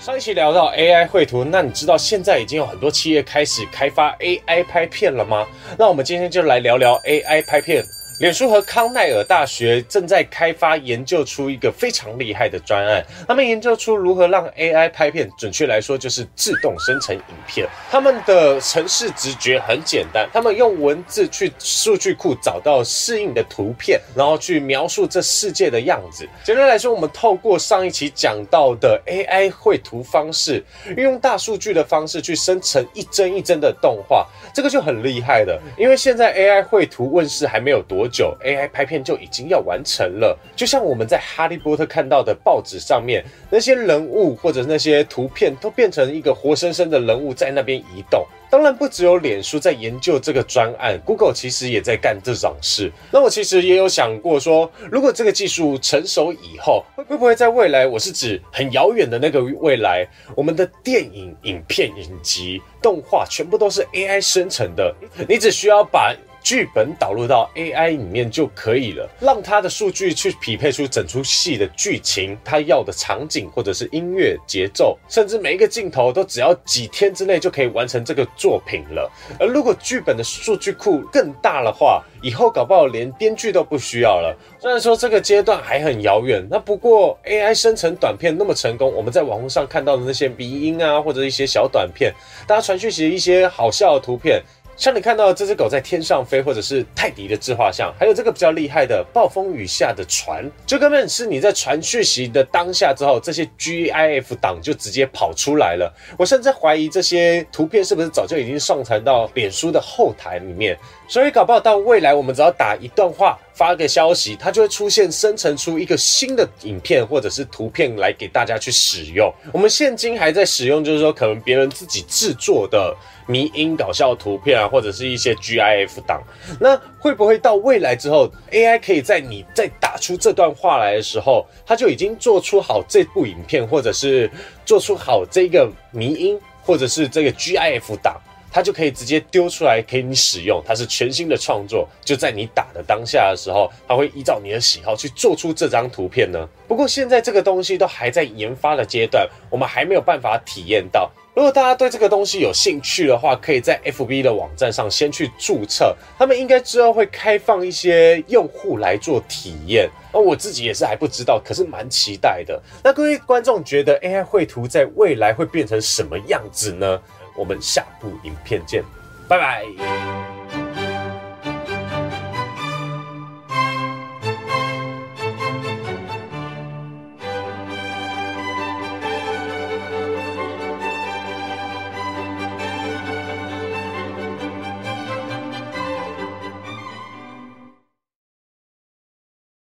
上一期聊到 AI 绘图，那你知道现在已经有很多企业开始开发 AI 拍片了吗？那我们今天就来聊聊 AI 拍片。脸书和康奈尔大学正在开发研究出一个非常厉害的专案，他们研究出如何让 AI 拍片，准确来说就是自动生成影片。他们的程式直觉很简单，他们用文字去数据库找到适应的图片，然后去描述这世界的样子。简单来说，我们透过上一期讲到的 AI 绘图方式，运用大数据的方式去生成一帧一帧的动画，这个就很厉害的。因为现在 AI 绘图问世还没有多。久 AI 拍片就已经要完成了，就像我们在哈利波特看到的报纸上面那些人物或者那些图片，都变成一个活生生的人物在那边移动。当然不只有脸书在研究这个专案，Google 其实也在干这种事。那我其实也有想过说，如果这个技术成熟以后，会不会在未来，我是指很遥远的那个未来，我们的电影、影片、影集、动画全部都是 AI 生成的，你只需要把。剧本导入到 AI 里面就可以了，让它的数据去匹配出整出戏的剧情，它要的场景或者是音乐节奏，甚至每一个镜头都只要几天之内就可以完成这个作品了。而如果剧本的数据库更大的话，以后搞不好连编剧都不需要了。虽然说这个阶段还很遥远，那不过 AI 生成短片那么成功，我们在网络上看到的那些鼻音啊，或者一些小短片，大家传讯息一些好笑的图片。像你看到这只狗在天上飞，或者是泰迪的自画像，还有这个比较厉害的暴风雨下的船，就根本是你在传讯息的当下之后，这些 GIF 档就直接跑出来了。我甚至怀疑这些图片是不是早就已经上传到脸书的后台里面。所以搞不好到未来，我们只要打一段话，发个消息，它就会出现生成出一个新的影片或者是图片来给大家去使用。我们现今还在使用，就是说可能别人自己制作的迷音搞笑图片啊，或者是一些 GIF 档。那会不会到未来之后，AI 可以在你在打出这段话来的时候，它就已经做出好这部影片，或者是做出好这个迷音，或者是这个 GIF 档？它就可以直接丢出来给你使用，它是全新的创作，就在你打的当下的时候，它会依照你的喜好去做出这张图片呢。不过现在这个东西都还在研发的阶段，我们还没有办法体验到。如果大家对这个东西有兴趣的话，可以在 FB 的网站上先去注册，他们应该之后会开放一些用户来做体验。而我自己也是还不知道，可是蛮期待的。那各位观众觉得 AI 绘图在未来会变成什么样子呢？我们下部影片见，拜拜。